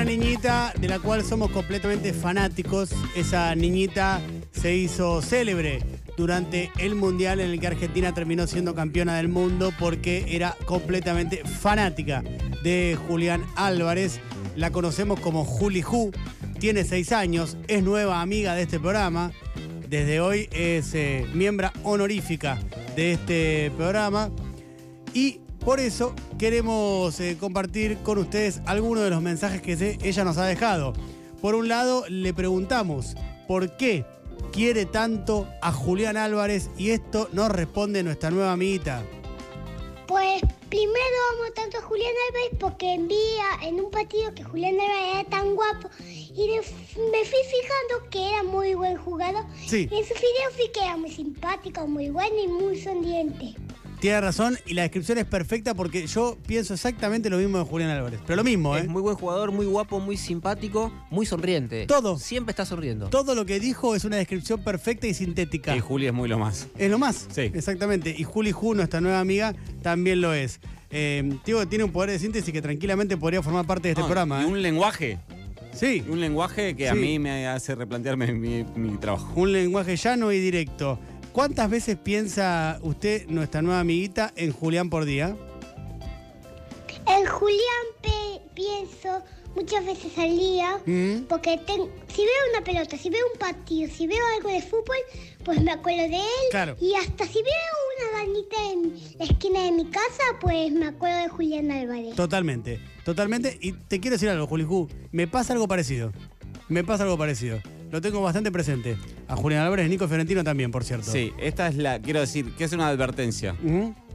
una niñita de la cual somos completamente fanáticos. Esa niñita se hizo célebre durante el Mundial en el que Argentina terminó siendo campeona del mundo porque era completamente fanática de Julián Álvarez. La conocemos como Juli Ju, tiene seis años, es nueva amiga de este programa. Desde hoy es eh, miembro honorífica de este programa. Y por eso queremos eh, compartir con ustedes algunos de los mensajes que se- ella nos ha dejado. Por un lado, le preguntamos por qué quiere tanto a Julián Álvarez y esto nos responde nuestra nueva amiguita. Pues primero amo tanto a Julián Álvarez porque envía en un partido que Julián Álvarez era tan guapo y me fui fijando que era muy buen jugador. Sí. Y en su video vi que era muy simpático, muy bueno y muy sonriente. Tiene razón y la descripción es perfecta porque yo pienso exactamente lo mismo de Julián Álvarez. Pero lo mismo, ¿eh? Es muy buen jugador, muy guapo, muy simpático, muy sonriente. Todo. Siempre está sonriendo. Todo lo que dijo es una descripción perfecta y sintética. Y Juli es muy lo más. Es lo más. Sí. Exactamente. Y Juli Ju, nuestra nueva amiga, también lo es. Eh, digo, tiene un poder de síntesis que tranquilamente podría formar parte de este No, programa. y ¿eh? un lenguaje. Sí. Un lenguaje que a mí me hace replantearme mi, mi trabajo. Un lenguaje llano y directo. ¿Cuántas veces piensa usted, nuestra nueva amiguita, en Julián por día? En Julián pienso muchas veces al día Mm. porque si veo una pelota, si veo un partido, si veo algo de fútbol, pues me acuerdo de él. Claro. Y hasta si veo una danita en la esquina de mi casa, pues me acuerdo de Julián Álvarez. Totalmente, totalmente. Y te quiero decir algo, Juli Ju. Me pasa algo parecido. Me pasa algo parecido. Lo tengo bastante presente. A Julián Álvarez, Nico Fiorentino también, por cierto. Sí, esta es la, quiero decir, que es una advertencia.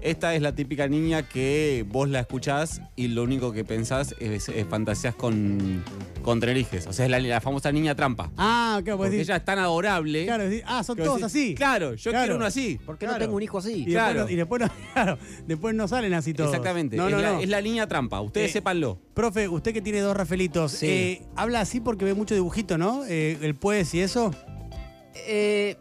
Esta es la típica niña que vos la escuchás y lo único que pensás es, es fantasías con, con Tenerijes. O sea, es la, la famosa niña trampa. Ah, claro, pues Porque decir- ella es tan adorable. Claro, decir, ah, son todos así. Claro, yo Claro. quiero uno así. ¿Por qué Claro. no tengo un hijo así? Y, Claro. después, no, y después, no, claro, después no salen así todos. Exactamente. No, es, no, la, no. es la niña trampa. Ustedes Eh, sépanlo. Profe, usted que tiene dos Rafelitos, Sí. eh, habla así porque ve mucho dibujito, ¿no? Eh, el pues y eso. Eh,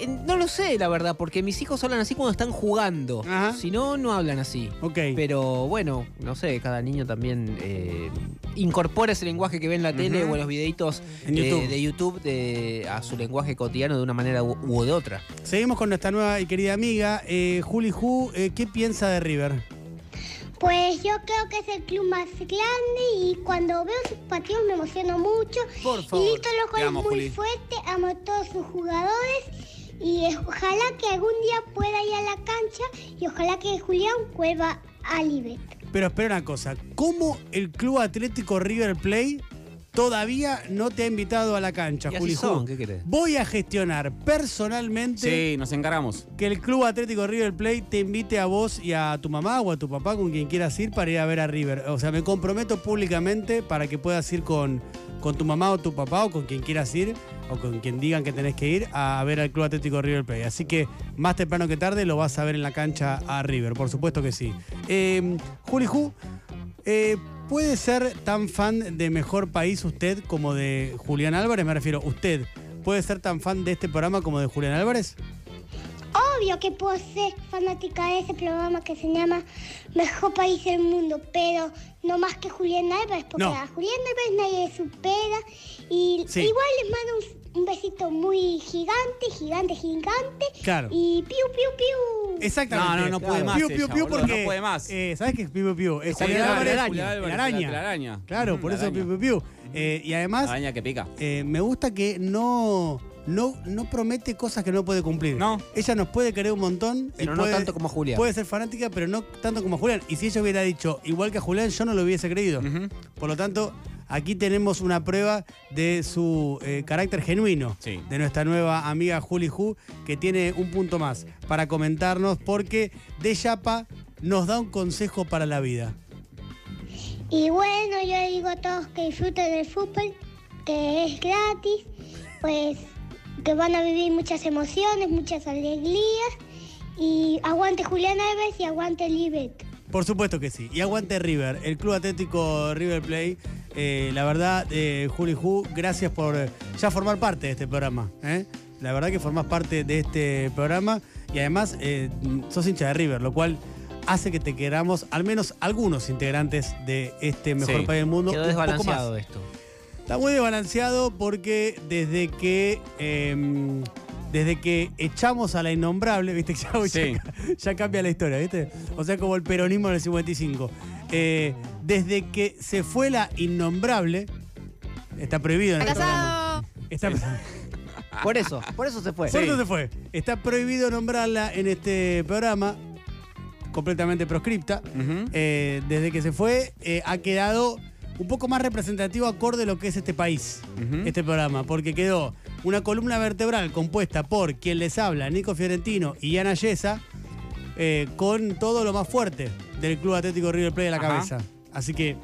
eh, no lo sé, la verdad, porque mis hijos hablan así cuando están jugando. Ajá. Si no, no hablan así. Ok. Pero bueno, no sé, cada niño también eh, incorpora ese lenguaje que ve en la tele Ujú. o en los videitos En de- YouTube. de YouTube de- a su lenguaje cotidiano de una manera u, u de otra. Seguimos con nuestra nueva y querida amiga, eh, Juli Ju. eh, ¿Qué piensa de River? Pues yo creo que es el club más grande y cuando veo sus partidos me emociono mucho. Por favor. Y Lito Loco Te es amo, muy Juli. fuerte, amo a todos sus jugadores y ojalá que algún día pueda ir a la cancha y ojalá que Julián vuelva a Libet. Pero espera una cosa, ¿cómo el Club Atlético River Play todavía no te ha invitado a la cancha, Y así Juli Ju? son, ¿qué querés? Voy a gestionar personalmente Sí, nos encaramos. que el Club Atlético River Plate te invite a vos y a tu mamá o a tu papá, con quien quieras ir, para ir a ver a River. O sea, me comprometo públicamente para que puedas ir con, con tu mamá o tu papá o con quien quieras ir o con quien digan que tenés que ir a ver al Club Atlético River Plate. Así que más temprano que tarde lo vas a ver en la cancha a River, por supuesto que sí. Eh, Juli Ju, eh, ¿puede ser tan fan de Mejor País usted como de Julián Álvarez? Me refiero, ¿usted puede ser tan fan de este programa como de Julián Álvarez? Obvio que puedo ser fanática de ese programa que se llama Mejor País del Mundo, pero no más que Julián Álvarez, porque No. a Julián Álvarez nadie le supera. Y Sí. igual les mando un, un besito muy gigante, gigante, gigante. Claro. Y piu, piu, piu. Exactamente. No, no, no puede más Piu, piu, piu, porque, no puede más. eh, ¿Sabes qué es piu, piu, piu? Es Julián la araña. Álvarez, araña. la araña. Claro, Mm, por la eso piu, araña. piu, piu. Eh, y además, La araña que pica. eh, me gusta que no, no, no promete cosas que no puede cumplir. No. Ella nos puede querer un montón. y Pero no puede- tanto como Julián. Puede ser fanática, pero no tanto como Julián. Y si ella hubiera dicho igual que a Julián, yo no lo hubiese creído. Por lo tanto, aquí tenemos una prueba de su eh, carácter genuino Sí. de nuestra nueva amiga Juli Ju, que tiene un punto más para comentarnos porque de Yapa nos da un consejo para la vida. Y bueno, yo le digo a todos que disfruten del fútbol, que es gratis, pues que van a vivir muchas emociones, muchas alegrías. Y aguante Julián Álvarez y aguante Libet. Por supuesto que sí. Y aguante River, el Club Atlético River Play. Eh, la verdad, eh, Juli Ju, gracias por ya formar parte de este programa. ¿eh? La verdad que formás parte de este programa y además eh, sos hincha de River, lo cual hace que te queramos, al menos algunos integrantes de este mejor Sí. país del mundo. Quedó un poco más. desbalanceado esto. Está muy desbalanceado porque desde que em, desde que echamos a la innombrable, viste, ya, Sí. ya, ya cambia la historia, viste. O sea, como el peronismo en el 55. Eh, desde que se fue la innombrable, está prohibido en programa. Está, Por eso, por eso se fue. Por eso se fue. Está prohibido nombrarla en este programa, completamente proscripta. Eh, desde que se fue, eh, ha quedado un poco más representativo acorde a lo que es este país, este programa, porque quedó una columna vertebral compuesta por quien les habla, Nico Fiorentino y Ana Yesa, eh, con todo lo más fuerte del Club Atlético River Plate a la Ajá. cabeza. Así que,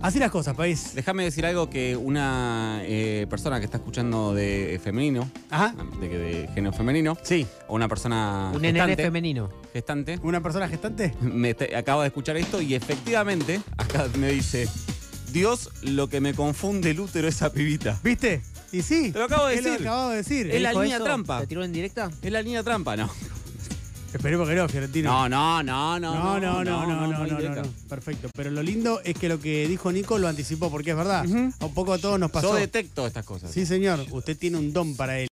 así las cosas, país. Déjame decir algo que una eh, persona que está escuchando de femenino, Ajá. de, de género femenino, Sí. o una persona Un nene gestante, femenino. gestante, ¿Una persona gestante? me te- acaba de escuchar esto y efectivamente acá me dice, Dios, lo que me confunde el útero esa pibita. ¿Viste? Y sí. Te lo acabo de lo decir. que acabo de decir. Es la ¿Dijo línea eso? trampa. ¿Te tiró en directa? ¿Es la línea trampa? No. Esperemos que no, Fiorentino. No, no, no, no. No, no, no, no, no, no, no. Perfecto. Pero lo lindo es que lo que dijo Nico lo anticipó, porque es verdad. Un poco a todos nos pasó. Yo detecto estas cosas. Sí, señor. Usted tiene un don para él.